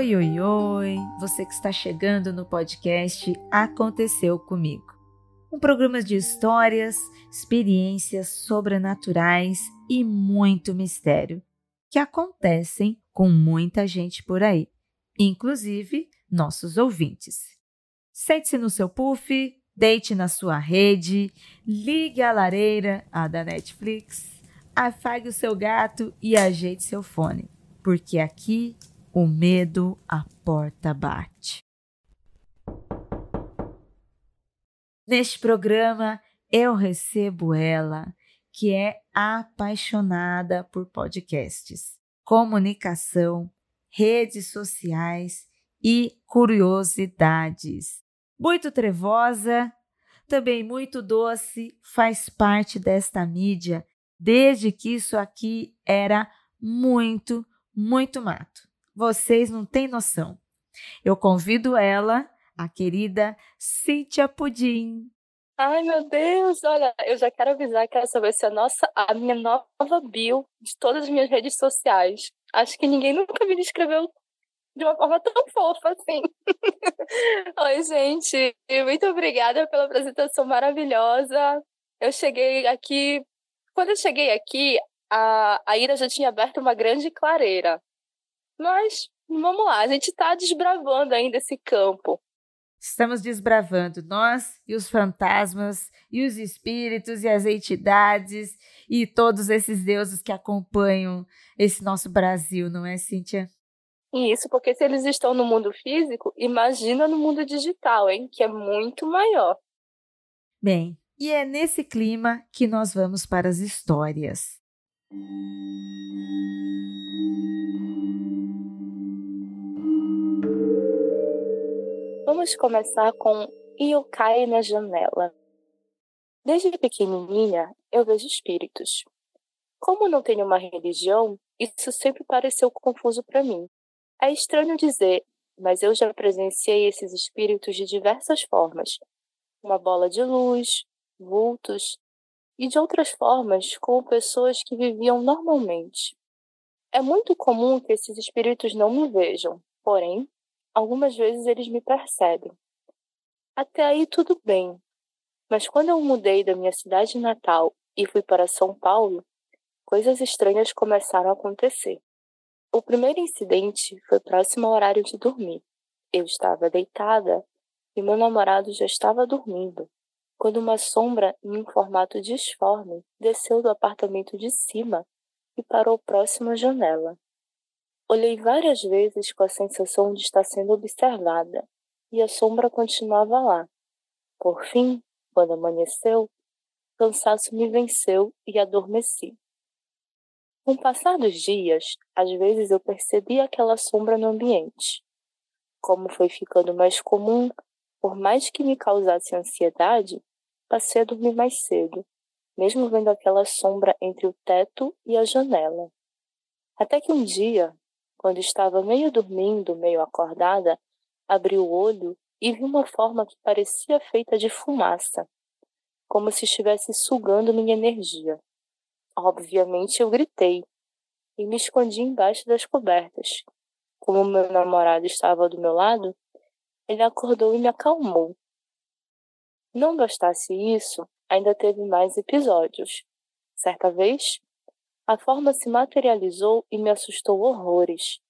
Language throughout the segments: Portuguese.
Oi, oi, oi! Você que está chegando no podcast Aconteceu Comigo. Um programa de histórias, experiências sobrenaturais e muito mistério que acontecem com muita gente por aí, inclusive nossos ouvintes. Sente-se no seu puff, deite na sua rede, ligue a lareira, a da Netflix, afague o seu gato e ajeite seu fone, porque aqui o medo a porta bate. Neste programa eu recebo ela, que é apaixonada por podcasts, comunicação, redes sociais e curiosidades. Muito trevosa, também muito doce, faz parte desta mídia desde que isso aqui era muito, muito mato. Vocês não têm noção. Eu convido ela, a querida Cíntia Pudim. Ai, meu Deus, olha, eu já quero avisar que essa vai ser a, nossa, a minha nova bio de todas as minhas redes sociais. Acho que ninguém nunca me descreveu de uma forma tão fofa assim. Oi, gente, muito obrigada pela apresentação maravilhosa. Eu cheguei aqui quando eu cheguei aqui, a, a Ira já tinha aberto uma grande clareira. Mas vamos lá, a gente está desbravando ainda esse campo. Estamos desbravando nós e os fantasmas e os espíritos e as entidades e todos esses deuses que acompanham esse nosso Brasil, não é, Cíntia? Isso, porque se eles estão no mundo físico, imagina no mundo digital, hein? Que é muito maior. Bem, e é nesse clima que nós vamos para as histórias. Vamos começar com Yokai na janela. Desde pequenininha, eu vejo espíritos. Como não tenho uma religião, isso sempre pareceu confuso para mim. É estranho dizer, mas eu já presenciei esses espíritos de diversas formas. Uma bola de luz, vultos e de outras formas como pessoas que viviam normalmente. É muito comum que esses espíritos não me vejam, porém, algumas vezes eles me percebem. Até aí tudo bem, mas quando eu mudei da minha cidade natal e fui para São Paulo, coisas estranhas começaram a acontecer. O primeiro incidente foi próximo ao horário de dormir. Eu estava deitada e meu namorado já estava dormindo quando uma sombra em um formato disforme desceu do apartamento de cima e parou próximo à janela. Olhei várias vezes com a sensação de estar sendo observada, e a sombra continuava lá. Por fim, quando amanheceu, cansaço me venceu e adormeci. Com o passar dos dias, às vezes eu percebi aquela sombra no ambiente. Como foi ficando mais comum, por mais que me causasse ansiedade, passei a dormir mais cedo, mesmo vendo aquela sombra entre o teto e a janela. Até que um dia, quando estava meio dormindo, meio acordada, abri o olho e vi uma forma que parecia feita de fumaça, como se estivesse sugando minha energia. Obviamente eu gritei e me escondi embaixo das cobertas. Como meu namorado estava do meu lado, ele acordou e me acalmou. Não bastasse isso, ainda teve mais episódios. Certa vez, a forma se materializou e me assustou horrores.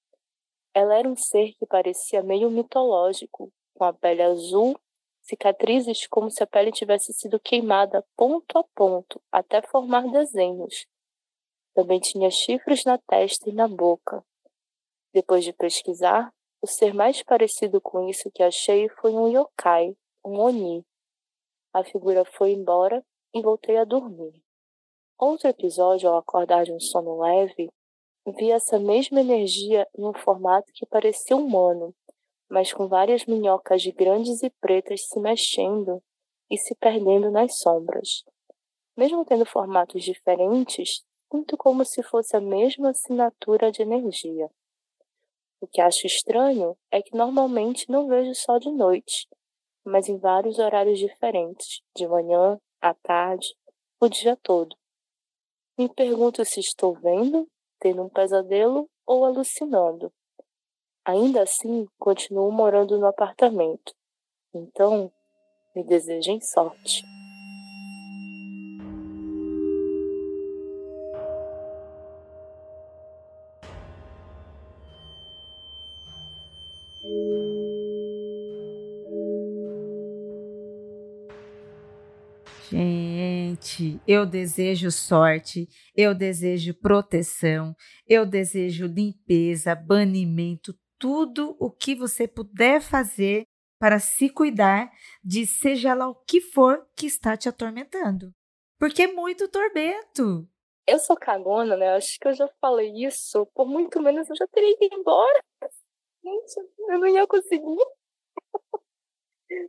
Ela era um ser que parecia meio mitológico, com a pele azul, cicatrizes como se a pele tivesse sido queimada ponto a ponto até formar desenhos. Também tinha chifres na testa e na boca. Depois de pesquisar, o ser mais parecido com isso que achei foi um yokai, um oni. A figura foi embora e voltei a dormir. Outro episódio, ao acordar de um sono leve, vi essa mesma energia em um formato que parecia humano, mas com várias minhocas grandes e pretas se mexendo e se perdendo nas sombras. Mesmo tendo formatos diferentes, sinto como se fosse a mesma assinatura de energia. O que acho estranho é que normalmente não vejo só de noite, mas em vários horários diferentes, de manhã, à tarde, o dia todo. Me pergunto se estou vendo, tendo um pesadelo ou alucinando. Ainda assim, continuo morando no apartamento. Então, me desejem sorte. Eu desejo sorte, eu desejo proteção, eu desejo limpeza, banimento, tudo o que você puder fazer para se cuidar de seja lá o que for que está te atormentando. Porque é muito tormento. Eu sou cagona, né? Acho que eu já falei isso. Por muito menos eu já teria ido embora. Gente, eu não ia conseguir.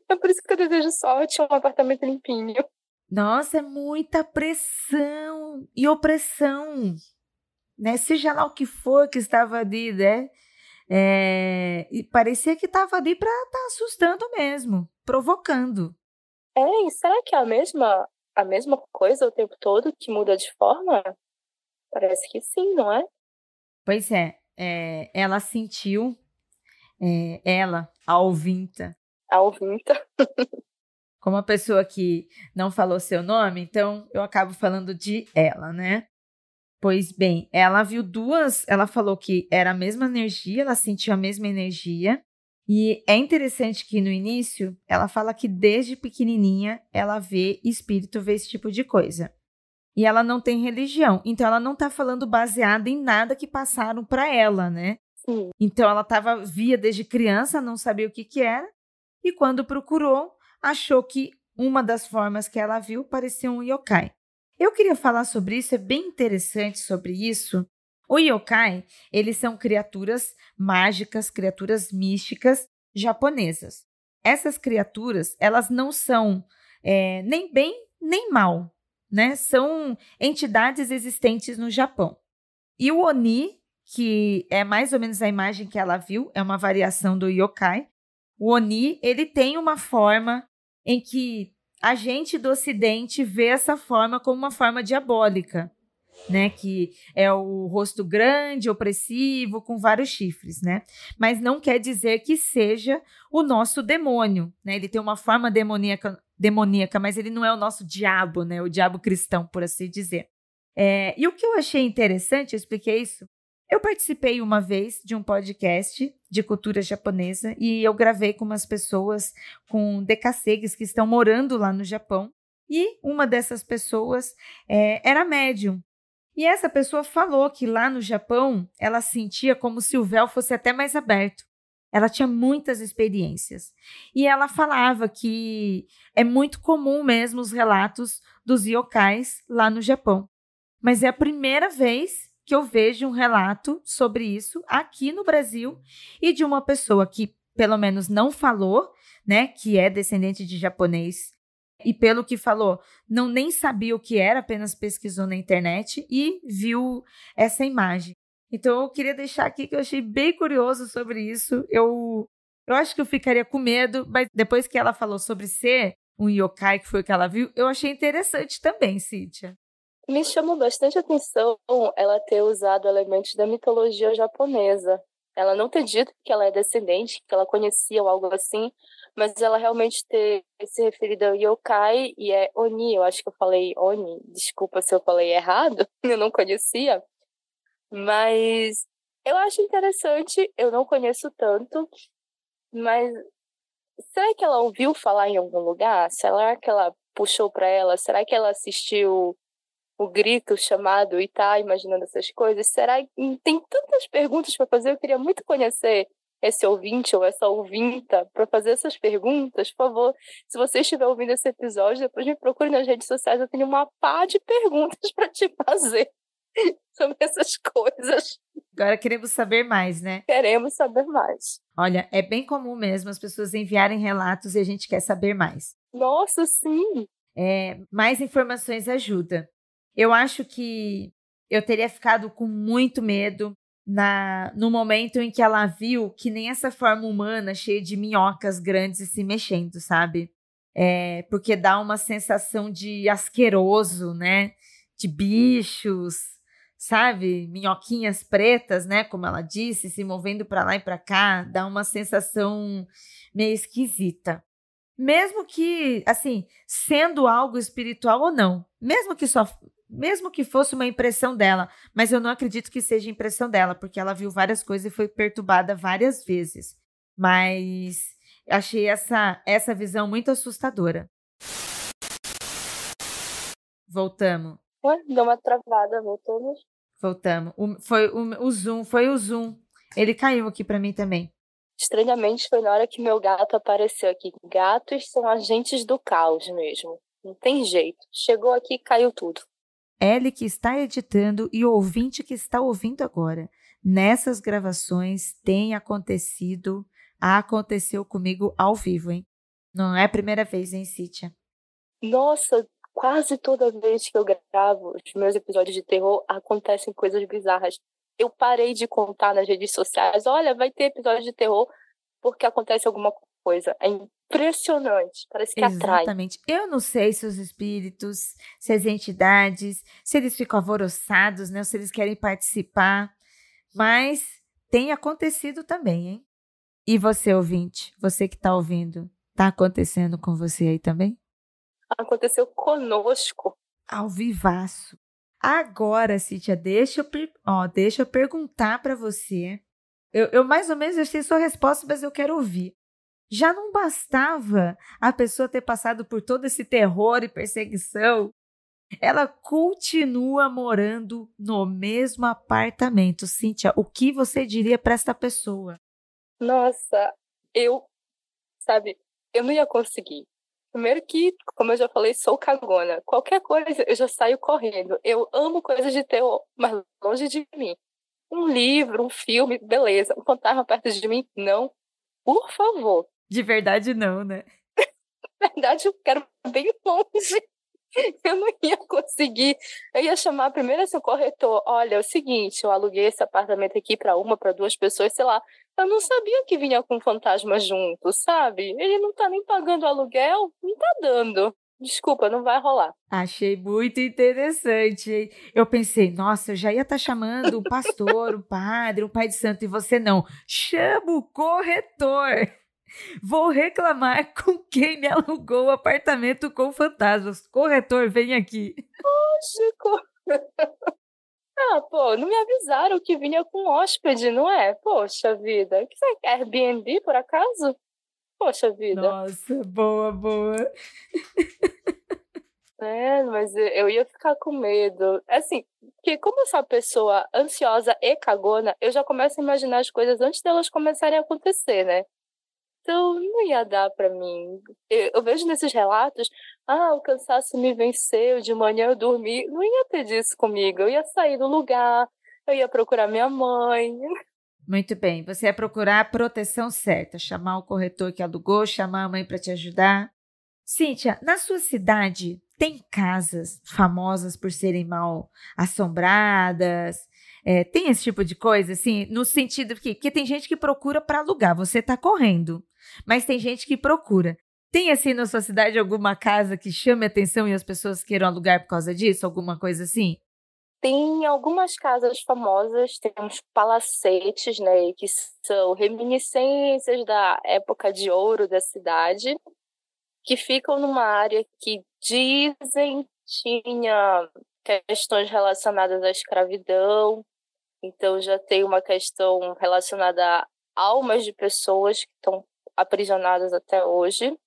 É por isso que eu desejo sorte um apartamento limpinho. Nossa, é muita pressão e opressão, né? Seja lá o que for que estava ali, né? É, e parecia que estava ali para estar tá assustando mesmo, provocando. É, e será que é a mesma, a mesma coisa o tempo todo que muda de forma? Parece que sim, não é? Pois é, é ela sentiu, é, ela, a ouvinta. A ouvinta. como a pessoa que não falou seu nome, então eu acabo falando de ela, né? Pois bem, ela viu duas, ela falou que era a mesma energia, ela sentiu a mesma energia. E é interessante que no início ela fala que desde pequenininha ela vê espírito, vê esse tipo de coisa. E ela não tem religião, então ela não está falando baseada em nada que passaram para ela, né? Sim. Então ela tava via desde criança, não sabia o que que era, e quando procurou, achou que uma das formas que ela viu parecia um yokai. Eu queria falar sobre isso, é bem interessante sobre isso. O yokai, eles são criaturas mágicas, criaturas místicas japonesas. Essas criaturas, elas não são é, nem bem nem mal, né? São entidades existentes no Japão. E o Oni, que é mais ou menos a imagem que ela viu, é uma variação do yokai. O Oni, ele tem uma forma em que a gente do Ocidente vê essa forma como uma forma diabólica, né? Que é o rosto grande, opressivo, com vários chifres, né? Mas não quer dizer que seja o nosso demônio, né? Ele tem uma forma demoníaca, demoníaca, mas ele não é o nosso diabo, né? O diabo cristão, por assim dizer. É, e o que eu achei interessante, eu expliquei isso eu participei uma vez de um podcast de cultura japonesa e eu gravei com umas pessoas com decassegues que estão morando lá no Japão. E uma dessas pessoas é, era médium. E essa pessoa falou que lá no Japão ela sentia como se o véu fosse até mais aberto. Ela tinha muitas experiências. E ela falava que é muito comum mesmo os relatos dos yokais lá no Japão. Mas é a primeira vez que eu vejo um relato sobre isso aqui no Brasil e de uma pessoa que pelo menos não falou, né, que é descendente de japonês e pelo que falou, não nem sabia o que era, apenas pesquisou na internet e viu essa imagem. Então eu queria deixar aqui que eu achei bem curioso sobre isso. Eu eu acho que eu ficaria com medo, mas depois que ela falou sobre ser um yokai, que foi o que ela viu, eu achei interessante também, Cíntia. Me chamou bastante atenção ela ter usado elementos da mitologia japonesa. Ela não ter dito que ela é descendente, que ela conhecia ou algo assim, mas ela realmente ter se referido ao yokai e é Oni. Eu acho que eu falei Oni, desculpa se eu falei errado, eu não conhecia. Mas eu acho interessante, eu não conheço tanto, mas será que ela ouviu falar em algum lugar? Será que ela puxou para ela? Será que ela assistiu o grito, chamado e tá imaginando essas coisas? Será que tem tantas perguntas para fazer? Eu queria muito conhecer esse ouvinte ou essa ouvinta para fazer essas perguntas, por favor, se você estiver ouvindo esse episódio, depois me procure nas redes sociais, eu tenho uma pá de perguntas para te fazer sobre essas coisas. Agora queremos saber mais, né? Queremos saber mais. Olha, é bem comum mesmo as pessoas enviarem relatos e a gente quer saber mais. Nossa, sim! É, mais informações ajuda. Eu acho que eu teria ficado com muito medo na no momento em que ela viu que nem essa forma humana cheia de minhocas grandes se mexendo, sabe? É, porque dá uma sensação de asqueroso, né? De bichos, sabe, minhoquinhas pretas, né, como ela disse, se movendo para lá e para cá, dá uma sensação meio esquisita. Mesmo que, assim, sendo algo espiritual ou não, mesmo que só mesmo que fosse uma impressão dela, mas eu não acredito que seja impressão dela, porque ela viu várias coisas e foi perturbada várias vezes. Mas achei essa essa visão muito assustadora. Voltamos. Ué, deu uma travada, voltamos. Voltamos. O, foi o, o Zoom, foi o Zoom. Ele caiu aqui para mim também. Estranhamente foi na hora que meu gato apareceu aqui. Gatos são agentes do caos mesmo. Não tem jeito. Chegou aqui e caiu tudo. Ele que está editando e o ouvinte que está ouvindo agora. Nessas gravações tem acontecido, aconteceu comigo ao vivo, hein? Não é a primeira vez, hein, Cítia? Nossa, quase toda vez que eu gravo os meus episódios de terror, acontecem coisas bizarras. Eu parei de contar nas redes sociais, olha, vai ter episódio de terror porque acontece alguma coisa. É impressionante, parece que Exatamente. atrai. Exatamente. Eu não sei se os espíritos, se as entidades, se eles ficam alvoroçados, né, se eles querem participar, mas tem acontecido também, hein? E você, ouvinte, você que está ouvindo, está acontecendo com você aí também? aconteceu conosco. Ao vivaço. Agora, Cíntia, deixa eu, ó, deixa eu perguntar para você. Eu, eu mais ou menos eu sei sua resposta, mas eu quero ouvir. Já não bastava a pessoa ter passado por todo esse terror e perseguição? Ela continua morando no mesmo apartamento. Cíntia, o que você diria para esta pessoa? Nossa, eu, sabe, eu não ia conseguir. Primeiro que, como eu já falei, sou cagona. Qualquer coisa eu já saio correndo. Eu amo coisas de terror, mas longe de mim. Um livro, um filme, beleza. Um fantasma perto de mim, não. Por favor. De verdade, não, né? De verdade, eu quero bem longe. Eu não ia conseguir. Eu ia chamar primeiro esse corretor. Olha, é o seguinte, eu aluguei esse apartamento aqui para uma, para duas pessoas, sei lá. Eu não sabia que vinha com fantasma junto, sabe? Ele não tá nem pagando aluguel, não tá dando. Desculpa, não vai rolar. Achei muito interessante. Eu pensei, nossa, eu já ia estar tá chamando o pastor, o padre, o pai de santo, e você não. Chama o corretor. Vou reclamar com quem me alugou o apartamento com fantasmas. Corretor, vem aqui. Poxa, Ah, pô, não me avisaram que vinha com hóspede, não é? Poxa vida. Que você quer Airbnb, por acaso? Poxa vida. Nossa, boa, boa. É, mas eu ia ficar com medo. Assim, que como eu sou uma pessoa ansiosa e cagona, eu já começo a imaginar as coisas antes delas começarem a acontecer, né? Então, não ia dar para mim. Eu, eu, vejo nesses relatos, ah, o cansaço me venceu, de manhã eu dormi. Não ia ter disso comigo. Eu ia sair do lugar, eu ia procurar minha mãe. Muito bem, você ia procurar a proteção certa, chamar o corretor que alugou, chamar a mãe para te ajudar. Cíntia, na sua cidade tem casas famosas por serem mal assombradas, é, tem esse tipo de coisa, assim, no sentido que, que tem gente que procura para alugar, você está correndo, mas tem gente que procura. Tem, assim, na sua cidade alguma casa que chame atenção e as pessoas queiram alugar por causa disso? Alguma coisa assim? Tem algumas casas famosas, tem uns palacetes, né, que são reminiscências da época de ouro da cidade, que ficam numa área que dizem tinha questões relacionadas à escravidão, então já tem uma questão relacionada a almas de pessoas que estão aprisionadas até hoje,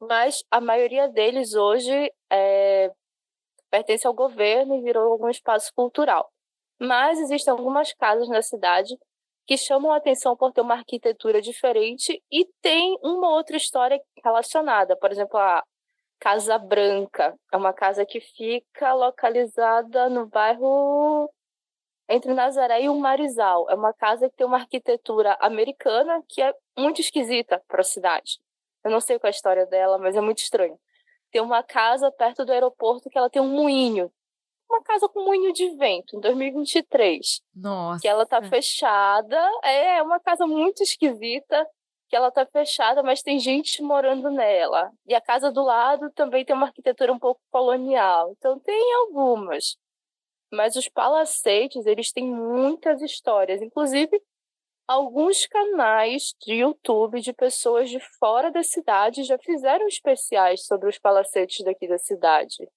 mas a maioria deles hoje é, pertence ao governo e virou algum espaço cultural. Mas existem algumas casas na cidade que chamam a atenção por ter uma arquitetura diferente e tem uma outra história relacionada. Por exemplo, a Casa Branca é uma casa que fica localizada no bairro entre Nazaré e o Marizal. É uma casa que tem uma arquitetura americana que é muito esquisita para a cidade. Eu não sei qual é a história dela, mas é muito estranho. Tem uma casa perto do aeroporto que ela tem um moinho. Uma casa com moinho de vento, em 2023. Nossa. Que ela tá fechada. É, é uma casa muito esquisita, que ela tá fechada, mas tem gente morando nela. E a casa do lado também tem uma arquitetura um pouco colonial. Então tem algumas. Mas os palacetes, eles têm muitas histórias, inclusive alguns canais de YouTube de pessoas de fora da cidade já fizeram especiais sobre os palacetes daqui da cidade.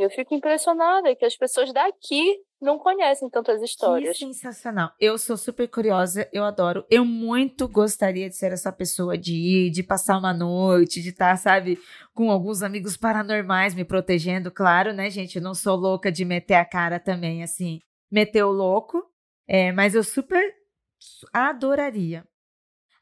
Eu fico impressionada que as pessoas daqui não conhecem tantas histórias. Que sensacional. Eu sou super curiosa, eu adoro. Eu muito gostaria de ser essa pessoa de ir, de passar uma noite, de estar, sabe, com alguns amigos paranormais me protegendo, claro, né, gente? Eu não sou louca de meter a cara também, assim, meter o louco. É, mas eu super adoraria.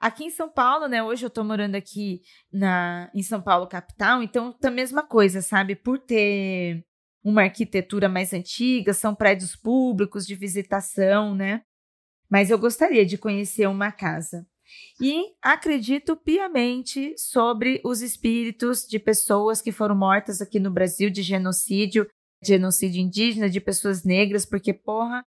Aqui em São Paulo, né? Hoje eu tô morando aqui na, em São Paulo, capital, então tá a mesma coisa, sabe? Por ter uma arquitetura mais antiga, são prédios públicos de visitação, né? Mas eu gostaria de conhecer uma casa. E acredito piamente sobre os espíritos de pessoas que foram mortas aqui no Brasil de genocídio, genocídio indígena, de pessoas negras, porque, porra,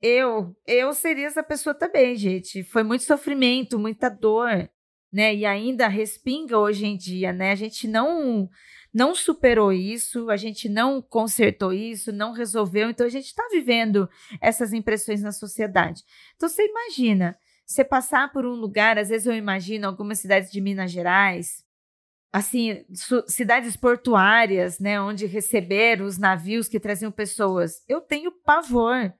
eu, eu seria essa pessoa também, gente. Foi muito sofrimento, muita dor, né? E ainda respinga hoje em dia, né? A gente não não superou isso, a gente não consertou isso, não resolveu, então a gente está vivendo essas impressões na sociedade. Então você imagina, você passar por um lugar, às vezes eu imagino algumas cidades de Minas Gerais, assim, cidades portuárias, né, onde receberam os navios que traziam pessoas. Eu tenho pavor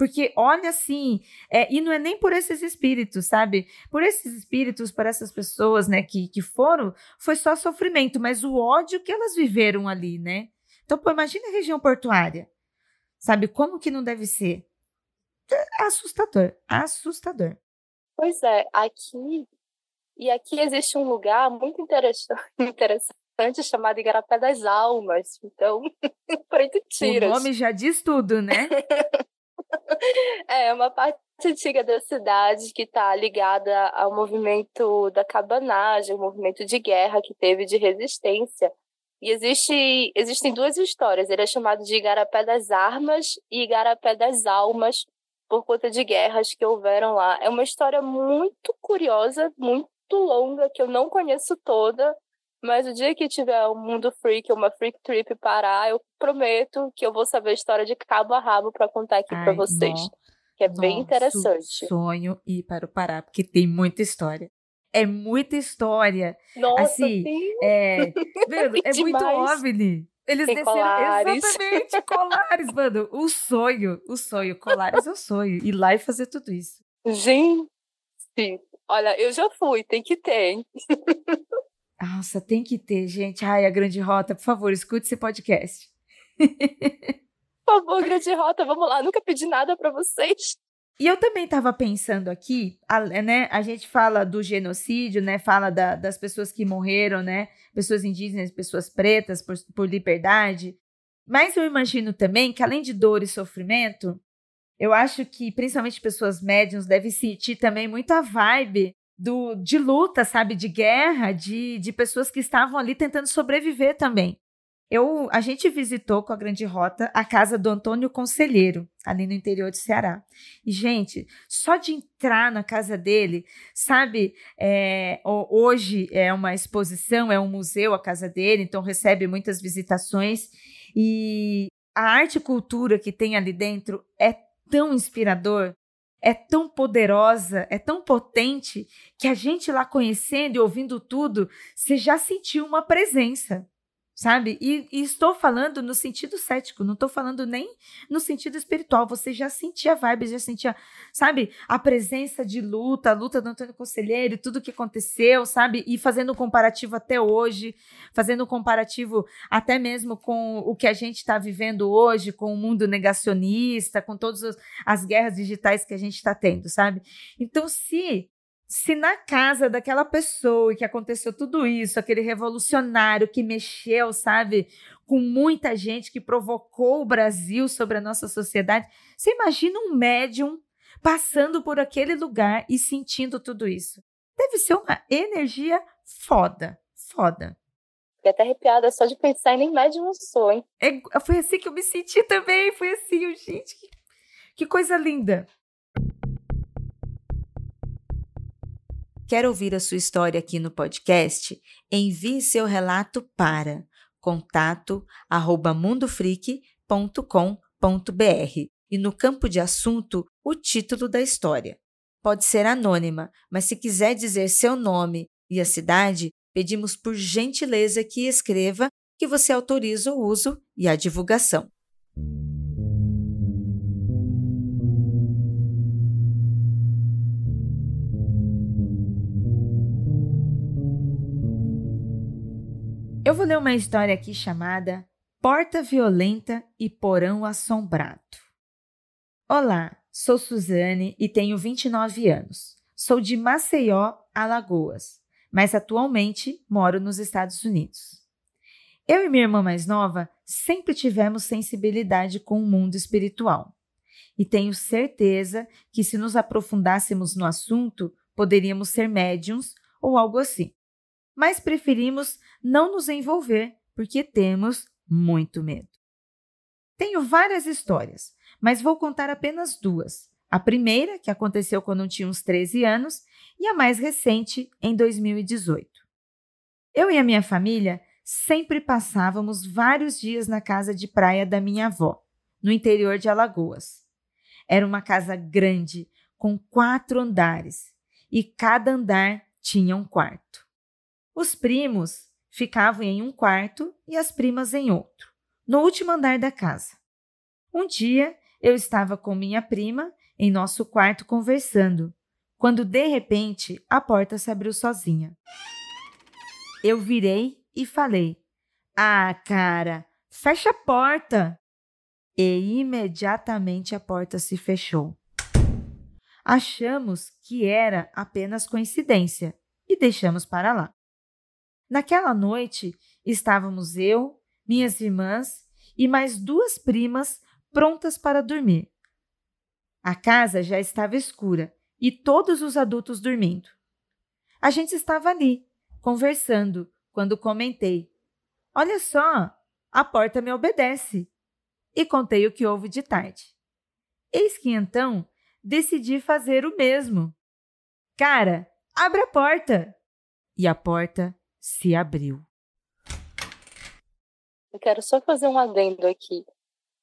porque olha assim, é, e não é nem por esses espíritos, sabe? Por esses espíritos, por essas pessoas, né, que, que foram, foi só sofrimento, mas o ódio que elas viveram ali, né? Então, pô, imagina a região portuária, sabe? Como que não deve ser? É assustador, assustador. Pois é, aqui e aqui existe um lugar muito interessante, interessante chamado Igarapé das Almas. Então, preto tiras. O nome já diz tudo, né? É uma parte antiga da cidade que está ligada ao movimento da cabanagem, o movimento de guerra que teve de resistência. E existe, existem duas histórias. Ele é chamado de Igarapé das Armas e Igarapé das Almas, por conta de guerras que houveram lá. É uma história muito curiosa, muito longa, que eu não conheço toda, mas o dia que tiver um mundo freak, uma freak trip parar, eu prometo que eu vou saber a história de cabo a rabo para contar aqui para vocês. Não, que é bem interessante. Sonho ir para o Pará, porque tem muita história. É muita história. Nossa, assim, sim. É, é muito OVNI. Eles tem desceram colares. exatamente colares, mano. O sonho, o sonho, colares é o sonho. Ir lá e fazer tudo isso. Gente, olha, eu já fui, tem que ter, hein? Nossa, tem que ter, gente. Ai, a Grande Rota, por favor, escute esse podcast. favor, Grande Rota, vamos lá. Nunca pedi nada para vocês. E eu também estava pensando aqui, a, né? A gente fala do genocídio, né? Fala da, das pessoas que morreram, né? Pessoas indígenas, pessoas pretas por, por liberdade. Mas eu imagino também que, além de dor e sofrimento, eu acho que principalmente pessoas médiums devem sentir também muita vibe do, de luta, sabe, de guerra, de, de pessoas que estavam ali tentando sobreviver também. Eu, a gente visitou com a Grande Rota a casa do Antônio Conselheiro, ali no interior de Ceará. E, gente, só de entrar na casa dele, sabe, é, hoje é uma exposição, é um museu a casa dele, então recebe muitas visitações. E a arte e cultura que tem ali dentro é tão inspirador, é tão poderosa, é tão potente, que a gente lá conhecendo e ouvindo tudo, você já sentiu uma presença sabe? E, e, estou falando no sentido cético, não estou falando nem no sentido espiritual. Você já sentia vibes, já sentia, sabe, a presença de luta, a luta do Antônio Conselheiro, tudo o que aconteceu, sabe? E fazendo um comparativo até hoje, fazendo um comparativo até mesmo com o que a gente está vivendo hoje, com o mundo negacionista, com todas as guerras digitais que a gente está tendo, sabe? Então, se se na casa daquela pessoa que aconteceu tudo isso, aquele revolucionário que mexeu, sabe, com muita gente que provocou o Brasil sobre a nossa sociedade, você imagina um médium passando por aquele lugar e sentindo tudo isso. Deve ser uma energia foda, foda. Fiquei até arrepiada só de pensar em nem médium sou, hein? É, foi assim que eu me senti também, foi assim, gente, que, que coisa linda. Quer ouvir a sua história aqui no podcast? Envie seu relato para contato@mundofreak.com.br. e no campo de assunto o título da história. Pode ser anônima, mas se quiser dizer seu nome e a cidade, pedimos por gentileza que escreva que você autoriza o uso e a divulgação. Eu vou ler uma história aqui chamada Porta Violenta e Porão Assombrado. Olá, sou Suzane e tenho 29 anos. Sou de Maceió, Alagoas, mas atualmente moro nos Estados Unidos. Eu e minha irmã mais nova sempre tivemos sensibilidade com o mundo espiritual. E tenho certeza que, se nos aprofundássemos no assunto, poderíamos ser médiums ou algo assim. Mas preferimos não nos envolver porque temos muito medo. Tenho várias histórias, mas vou contar apenas duas. A primeira, que aconteceu quando eu tinha uns 13 anos, e a mais recente, em 2018. Eu e a minha família sempre passávamos vários dias na casa de praia da minha avó, no interior de Alagoas. Era uma casa grande, com quatro andares, e cada andar tinha um quarto. Os primos ficavam em um quarto e as primas em outro, no último andar da casa. Um dia eu estava com minha prima em nosso quarto conversando, quando de repente a porta se abriu sozinha. Eu virei e falei: Ah, cara, fecha a porta! E imediatamente a porta se fechou. Achamos que era apenas coincidência e deixamos para lá. Naquela noite, estávamos eu, minhas irmãs e mais duas primas prontas para dormir. A casa já estava escura e todos os adultos dormindo. A gente estava ali, conversando, quando comentei: Olha só, a porta me obedece. E contei o que houve de tarde. Eis que então decidi fazer o mesmo. Cara, abre a porta! E a porta se abriu. Eu quero só fazer um adendo aqui.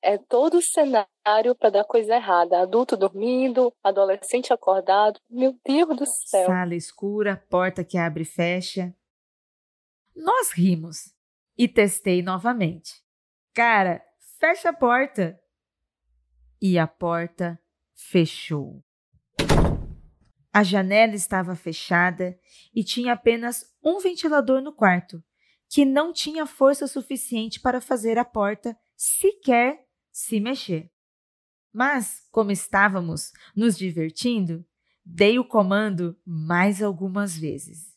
É todo o cenário para dar coisa errada. Adulto dormindo, adolescente acordado. Meu Deus do céu. Sala escura, porta que abre e fecha. Nós rimos e testei novamente. Cara, fecha a porta. E a porta fechou. A janela estava fechada e tinha apenas um ventilador no quarto, que não tinha força suficiente para fazer a porta sequer se mexer. Mas, como estávamos nos divertindo, dei o comando mais algumas vezes.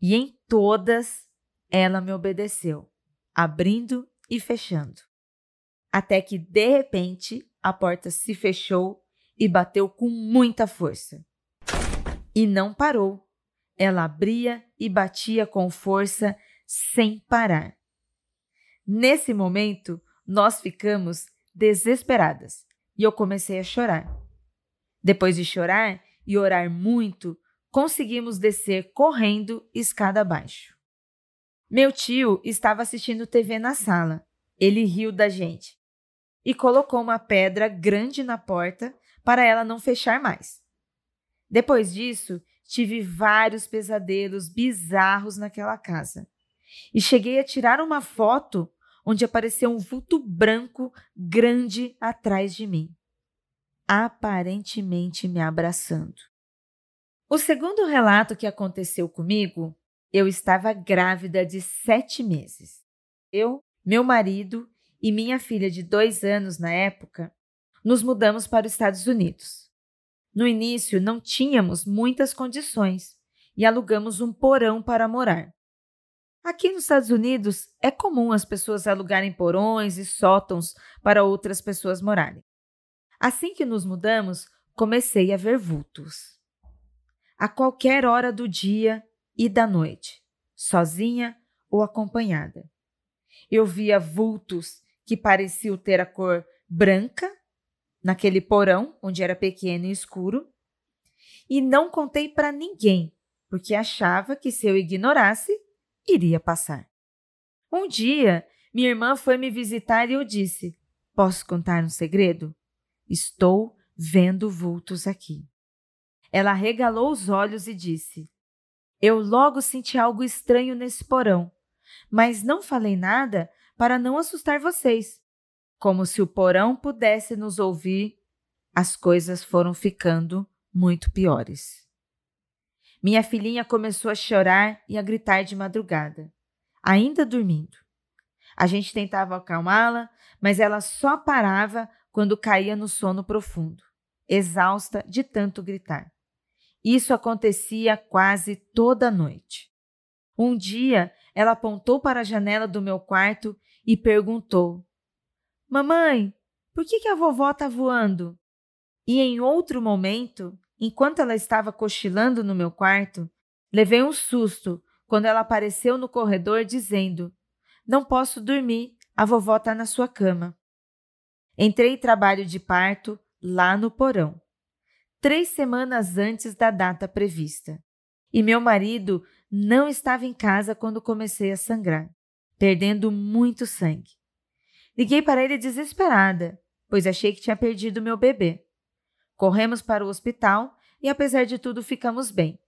E em todas ela me obedeceu, abrindo e fechando. Até que, de repente, a porta se fechou e bateu com muita força. E não parou. Ela abria e batia com força sem parar. Nesse momento, nós ficamos desesperadas e eu comecei a chorar. Depois de chorar e orar muito, conseguimos descer correndo escada abaixo. Meu tio estava assistindo TV na sala. Ele riu da gente e colocou uma pedra grande na porta para ela não fechar mais. Depois disso, tive vários pesadelos bizarros naquela casa. E cheguei a tirar uma foto onde apareceu um vulto branco grande atrás de mim, aparentemente me abraçando. O segundo relato que aconteceu comigo, eu estava grávida de sete meses. Eu, meu marido e minha filha de dois anos na época, nos mudamos para os Estados Unidos. No início, não tínhamos muitas condições e alugamos um porão para morar. Aqui nos Estados Unidos, é comum as pessoas alugarem porões e sótãos para outras pessoas morarem. Assim que nos mudamos, comecei a ver vultos. A qualquer hora do dia e da noite, sozinha ou acompanhada. Eu via vultos que pareciam ter a cor branca naquele porão, onde era pequeno e escuro, e não contei para ninguém, porque achava que se eu ignorasse, iria passar. Um dia, minha irmã foi me visitar e eu disse: Posso contar um segredo? Estou vendo vultos aqui. Ela regalou os olhos e disse: Eu logo senti algo estranho nesse porão, mas não falei nada para não assustar vocês. Como se o porão pudesse nos ouvir, as coisas foram ficando muito piores. Minha filhinha começou a chorar e a gritar de madrugada, ainda dormindo. A gente tentava acalmá-la, mas ela só parava quando caía no sono profundo, exausta de tanto gritar. Isso acontecia quase toda noite. Um dia, ela apontou para a janela do meu quarto e perguntou: Mamãe, por que, que a vovó está voando? E em outro momento, enquanto ela estava cochilando no meu quarto, levei um susto quando ela apareceu no corredor dizendo: Não posso dormir, a vovó está na sua cama. Entrei em trabalho de parto lá no porão, três semanas antes da data prevista. E meu marido não estava em casa quando comecei a sangrar, perdendo muito sangue. Liguei para ele desesperada, pois achei que tinha perdido meu bebê. Corremos para o hospital e, apesar de tudo, ficamos bem.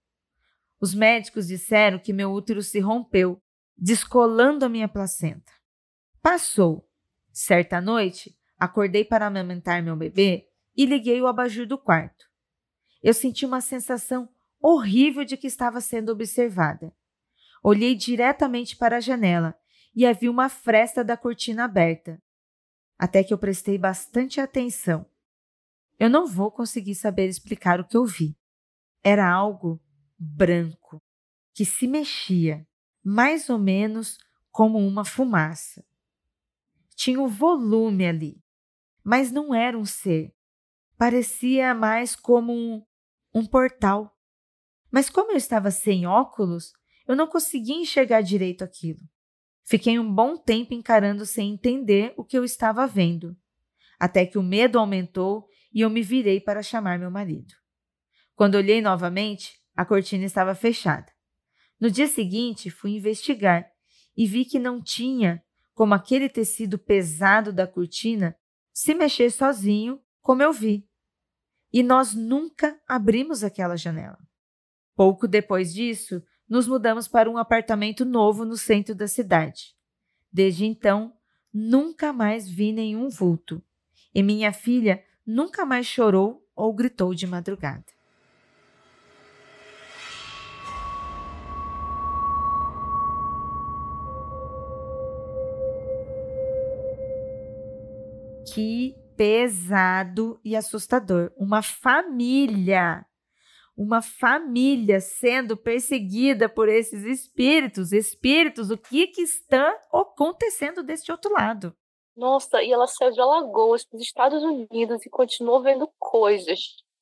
Os médicos disseram que meu útero se rompeu, descolando a minha placenta. Passou. Certa noite, acordei para amamentar meu bebê e liguei o abajur do quarto. Eu senti uma sensação horrível de que estava sendo observada. Olhei diretamente para a janela e havia uma fresta da cortina aberta. Até que eu prestei bastante atenção. Eu não vou conseguir saber explicar o que eu vi. Era algo branco, que se mexia, mais ou menos como uma fumaça. Tinha um volume ali, mas não era um ser. Parecia mais como um, um portal. Mas como eu estava sem óculos, eu não conseguia enxergar direito aquilo. Fiquei um bom tempo encarando sem entender o que eu estava vendo, até que o medo aumentou e eu me virei para chamar meu marido. Quando olhei novamente, a cortina estava fechada. No dia seguinte, fui investigar e vi que não tinha como aquele tecido pesado da cortina se mexer sozinho, como eu vi. E nós nunca abrimos aquela janela. Pouco depois disso, nos mudamos para um apartamento novo no centro da cidade. Desde então, nunca mais vi nenhum vulto. E minha filha nunca mais chorou ou gritou de madrugada. Que pesado e assustador. Uma família, uma família sendo perseguida por esses espíritos. Espíritos, o que, que está acontecendo deste outro lado? Nossa, e ela saiu de Alagoas para os Estados Unidos e continuou vendo coisas.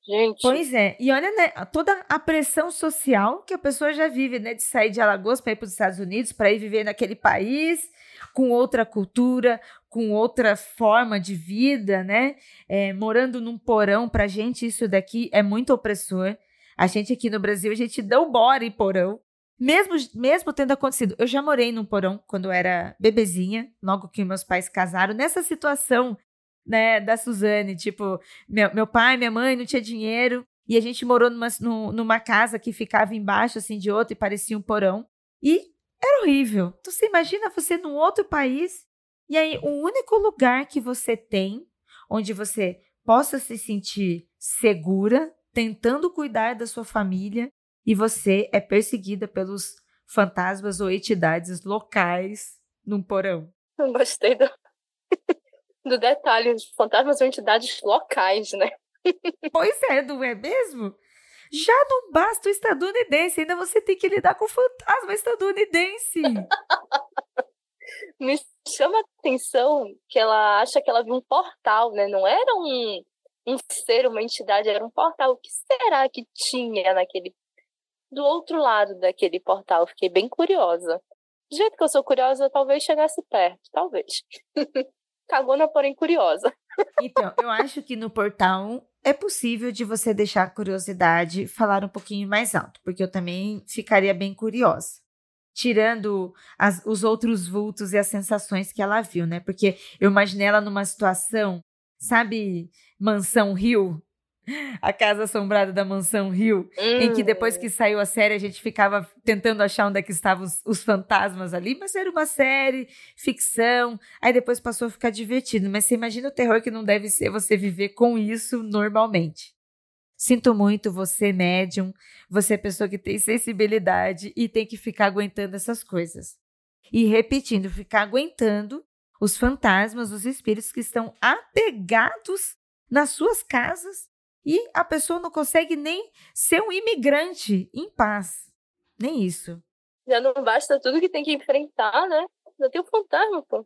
Gente. Pois é, e olha, né, toda a pressão social que a pessoa já vive, né, de sair de Alagoas para ir para os Estados Unidos, para ir viver naquele país, com outra cultura, com outra forma de vida, né, é, morando num porão, para gente isso daqui é muito opressor. A gente aqui no Brasil, a gente não mora em porão, mesmo, mesmo tendo acontecido, eu já morei num porão quando eu era bebezinha, logo que meus pais casaram, nessa situação, né, da Suzane, tipo, meu, meu pai, minha mãe não tinha dinheiro, e a gente morou numa, numa casa que ficava embaixo, assim, de outra, e parecia um porão, e era horrível. Então, você imagina você num outro país, e aí o único lugar que você tem, onde você possa se sentir segura, tentando cuidar da sua família, e você é perseguida pelos fantasmas ou entidades locais num porão. Eu gostei do, do detalhe, os fantasmas ou entidades locais, né? Pois é, não é mesmo? Já não basta o estadunidense, ainda você tem que lidar com o fantasma estadunidense. Me chama a atenção que ela acha que ela viu um portal, né? Não era um, um ser, uma entidade, era um portal. O que será que tinha naquele do outro lado daquele portal. Fiquei bem curiosa. Do jeito que eu sou curiosa, talvez chegasse perto, talvez. Cagona, porém curiosa. Então, eu acho que no portal é possível de você deixar a curiosidade falar um pouquinho mais alto, porque eu também ficaria bem curiosa. tirando as, os outros vultos e as sensações que ela viu, né? Porque eu imaginei ela numa situação, sabe, Mansão Rio? A Casa Assombrada da Mansão Rio, hum. em que depois que hum. saiu a série a gente ficava tentando achar onde é que estavam os, os, fantasmas ali, mas era uma série, ficção, aí depois passou a ficar divertido. Mas você imagina o terror que não deve ser você viver com isso normalmente. Sinto muito, você médium, você é pessoa que tem sensibilidade e tem que ficar aguentando essas coisas. E repetindo, ficar aguentando os fantasmas, os espíritos que estão apegados nas suas casas e a pessoa não consegue nem ser um imigrante em paz. Nem isso. Já não basta tudo que tem que enfrentar, né? Ainda tem o fantasma, pô.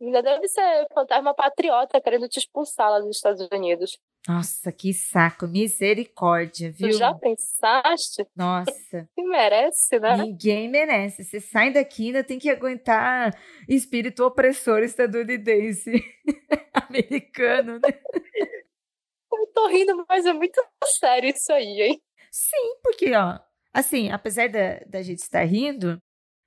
Ainda deve ser fantasma patriota querendo te expulsar lá dos Estados Unidos. Nossa, que saco, misericórdia, viu? Tu já pensaste? Nossa. Quem merece, né? Ninguém merece. Você sai daqui ainda tem que aguentar espírito opressor estadunidense, americano, né? Eu tô rindo, mas é muito sério isso aí, hein? Sim, porque, ó, assim, apesar da, da gente estar rindo,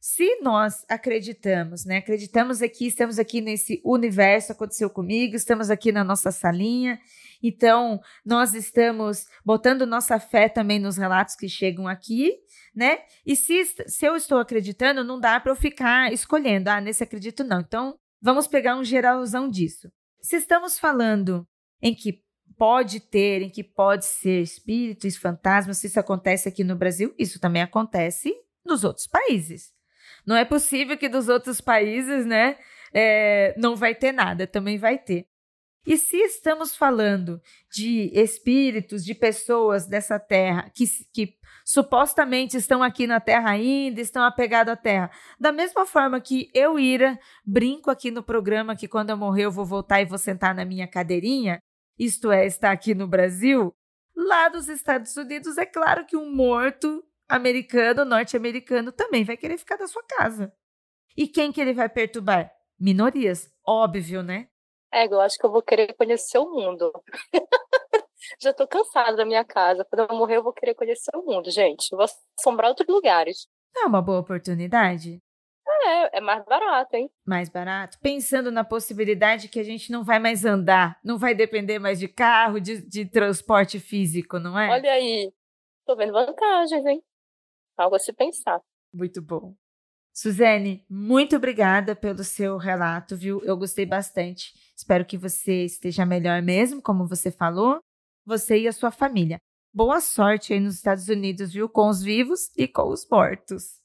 se nós acreditamos, né? Acreditamos aqui, estamos aqui nesse universo, aconteceu comigo, estamos aqui na nossa salinha, então nós estamos botando nossa fé também nos relatos que chegam aqui, né? E se, se eu estou acreditando, não dá para eu ficar escolhendo, ah, nesse acredito não. Então vamos pegar um geralzão disso. Se estamos falando em que pode ter, em que pode ser espíritos, fantasmas, se isso acontece aqui no Brasil, isso também acontece nos outros países. Não é possível que dos outros países, né, é, não vai ter nada, também vai ter. E se estamos falando de espíritos, de pessoas dessa terra que, que supostamente estão aqui na terra ainda, estão apegados à terra, da mesma forma que eu, Ira, brinco aqui no programa que quando eu morrer eu vou voltar e vou sentar na minha cadeirinha, isto é, está aqui no Brasil, lá dos Estados Unidos, é claro que um morto americano, norte-americano, também vai querer ficar da sua casa. E quem que ele vai perturbar? Minorias, óbvio, né? É, eu acho que eu vou querer conhecer o mundo. Já tô cansada da minha casa. Quando eu morrer, eu vou querer conhecer o mundo, gente. Eu vou assombrar outros lugares. É uma boa oportunidade? É, é mais barato, hein? Mais barato. Pensando na possibilidade que a gente não vai mais andar, não vai depender mais de carro, de, de transporte físico, não é? Olha aí. Tô vendo vantagens, hein? Algo a se pensar. Muito bom. Suzane, muito obrigada pelo seu relato, viu? Eu gostei bastante. Espero que você esteja melhor mesmo, como você falou, você e a sua família. Boa sorte aí nos Estados Unidos, viu? Com os vivos e com os mortos.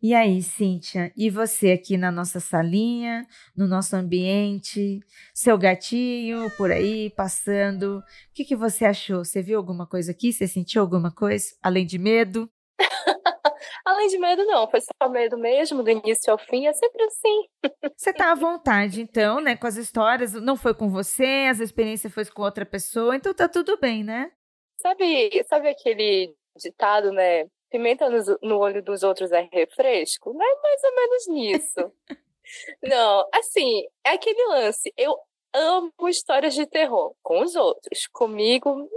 E aí, Cíntia, e você aqui na nossa salinha, no nosso ambiente, seu gatinho por aí passando, o que, que você achou? Você viu alguma coisa aqui? Você sentiu alguma coisa, além de medo? Além de medo, não. Foi só medo mesmo, do início ao fim. É sempre assim. Você tá à vontade, então, né? Com as histórias. Não foi com você, as experiências foi com outra pessoa. Então tá tudo bem, né? Sabe, sabe aquele ditado, né? Pimenta no, no olho dos outros é refresco? Não é mais ou menos nisso. não, assim, é aquele lance. Eu amo histórias de terror com os outros. Comigo,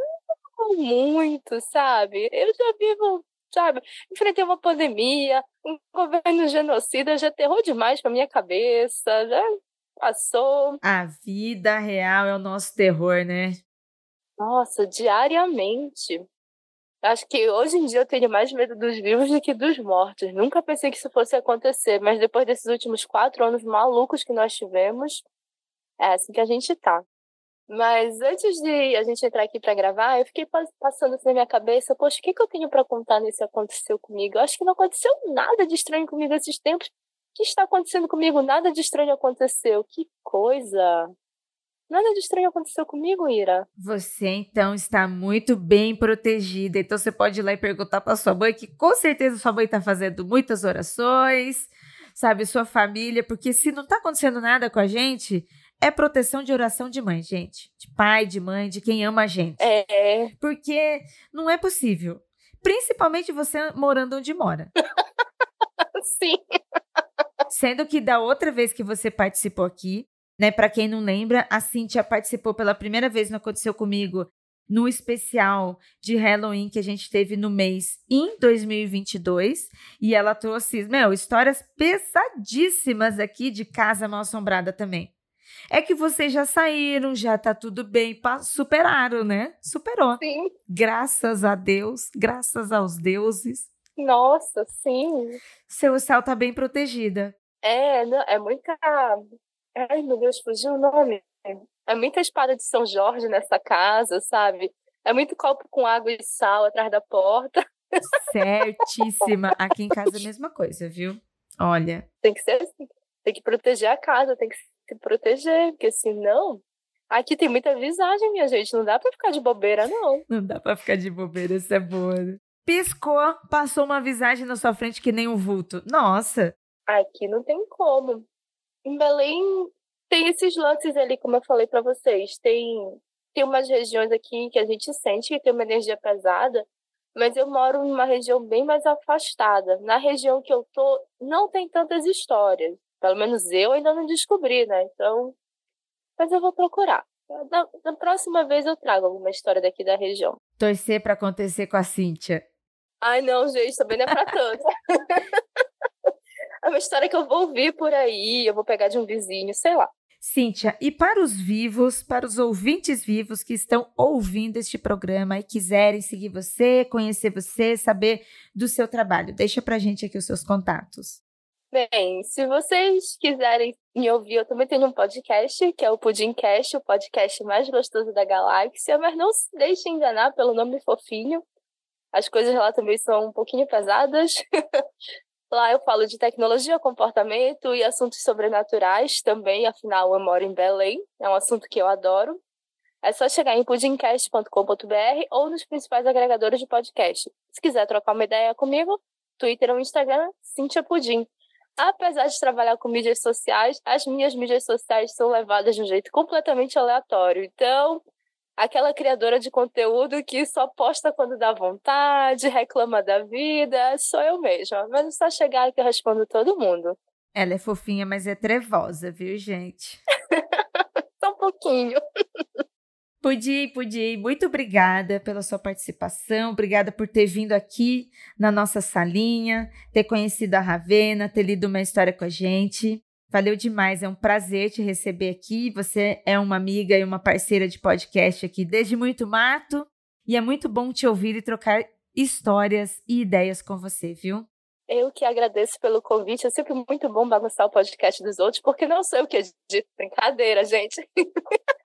não muito, sabe? Eu já vivo sabe? Enfrentei uma pandemia, um governo genocida, já aterrou demais pra minha cabeça, já passou. A vida real é o nosso terror, né? Nossa, diariamente. Acho que hoje em dia eu tenho mais medo dos vivos do que dos mortos. Nunca pensei que isso fosse acontecer, mas depois desses últimos quatro anos malucos que nós tivemos, é assim que a gente tá. Mas antes de a gente entrar aqui para gravar, eu fiquei passando assim na minha cabeça, poxa, o que, que eu tenho para contar nesse aconteceu comigo? Eu acho que não aconteceu nada de estranho comigo esses tempos. O que está acontecendo comigo? Nada de estranho aconteceu. Que coisa! Nada de estranho aconteceu comigo, Ira. Você então está muito bem protegida. Então você pode ir lá e perguntar para sua mãe, que com certeza sua mãe está fazendo muitas orações, sabe, sua família, porque se não está acontecendo nada com a gente, é proteção de oração de mãe, gente. De pai, de mãe, de quem ama a gente. É. Porque não é possível. Principalmente você morando onde mora. Sim. Sendo que da outra vez que você participou aqui, né, para quem não lembra, a Cintia participou pela primeira vez no Aconteceu Comigo no especial de Halloween que a gente teve no mês em 2022 e ela trouxe, meu, histórias pesadíssimas aqui de Casa Mal Assombrada também. É que vocês já saíram, já tá tudo bem, superaram, né? Superou. Sim. Graças a Deus, graças aos deuses. Nossa, sim. Seu céu tá bem protegida. É, é muita. Ai, meu Deus, fugiu o nome. É muita espada de São Jorge nessa casa, sabe? É muito copo com água e sal atrás da porta. Certíssima. Aqui em casa é a mesma coisa, viu? Olha. Tem que ser assim. Tem que proteger a casa, tem que se proteger, porque senão. Aqui tem muita visagem, minha gente. Não dá pra ficar de bobeira, não. Não dá pra ficar de bobeira, isso é boa. Né? Piscou, passou uma visagem na sua frente que nem um vulto. Nossa! Aqui não tem como. Em Belém tem esses lances ali, como eu falei para vocês. Tem, tem umas regiões aqui que a gente sente que tem uma energia pesada, mas eu moro em uma região bem mais afastada. Na região que eu tô, não tem tantas histórias. Pelo menos eu ainda não descobri, né? Então, mas eu vou procurar. Da, da próxima vez eu trago alguma história daqui da região. Torcer para acontecer com a Cíntia. Ai, não, gente, também não é pra tanto. é uma história que eu vou ouvir por aí, eu vou pegar de um vizinho, sei lá. Cíntia, e para os vivos, para os ouvintes vivos que estão ouvindo este programa e quiserem seguir você, conhecer você, saber do seu trabalho, deixa pra gente aqui os seus contatos. Bem, se vocês quiserem me ouvir, eu também tenho um podcast, que é o Pudimcast, o podcast mais gostoso da galáxia, mas não se deixe enganar pelo nome fofinho. As coisas lá também são um pouquinho pesadas. Lá eu falo de tecnologia, comportamento e assuntos sobrenaturais também, afinal eu moro em Belém, é um assunto que eu adoro. É só chegar em pudimcast.com.br ou nos principais agregadores de podcast. Se quiser trocar uma ideia comigo, Twitter ou Instagram, Cintia Pudim. Apesar de trabalhar com mídias sociais, as minhas mídias sociais são levadas de um jeito completamente aleatório. Então, aquela criadora de conteúdo que só posta quando dá vontade, reclama da vida, sou eu mesma. Mas é só chegar que eu respondo todo mundo. Ela é fofinha, mas é trevosa, viu, gente? só um pouquinho. Pudi, Pudi, muito obrigada pela sua participação, obrigada por ter vindo aqui na nossa salinha, ter conhecido a Ravena, ter lido uma história com a gente. Valeu demais, é um prazer te receber aqui. Você é uma amiga e uma parceira de podcast aqui desde muito mato e é muito bom te ouvir e trocar histórias e ideias com você, viu? Eu que agradeço pelo convite. É sempre muito bom bagunçar o podcast dos outros, porque não sou eu que edito. Brincadeira, gente.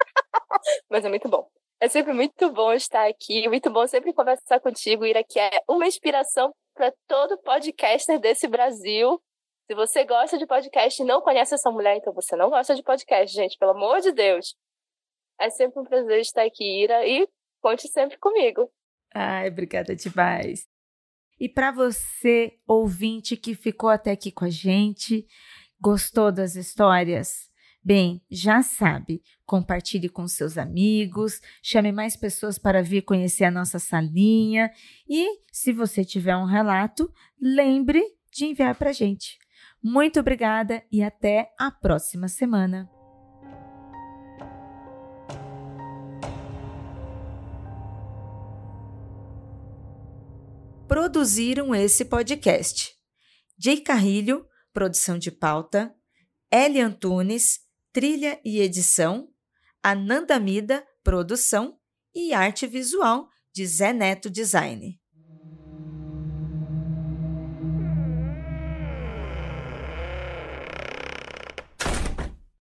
Mas é muito bom. É sempre muito bom estar aqui, muito bom sempre conversar contigo, Ira, que é uma inspiração para todo podcaster desse Brasil se você gosta de podcast e não conhece essa mulher, então você não gosta de podcast, gente, pelo amor de Deus. É sempre um prazer estar aqui, Ira, e conte sempre comigo. Ai, obrigada demais. E para você, ouvinte que ficou até aqui com a gente, gostou das histórias? Bem, já sabe, compartilhe com seus amigos, chame mais pessoas para vir conhecer a nossa salinha e, se você tiver um relato, lembre de enviar para a gente. Muito obrigada e até a próxima semana. Produziram esse podcast. Jay Carrilho, produção de pauta, Eli Antunes, trilha e edição, Ananda Mida, produção e arte visual de Zé Neto Design.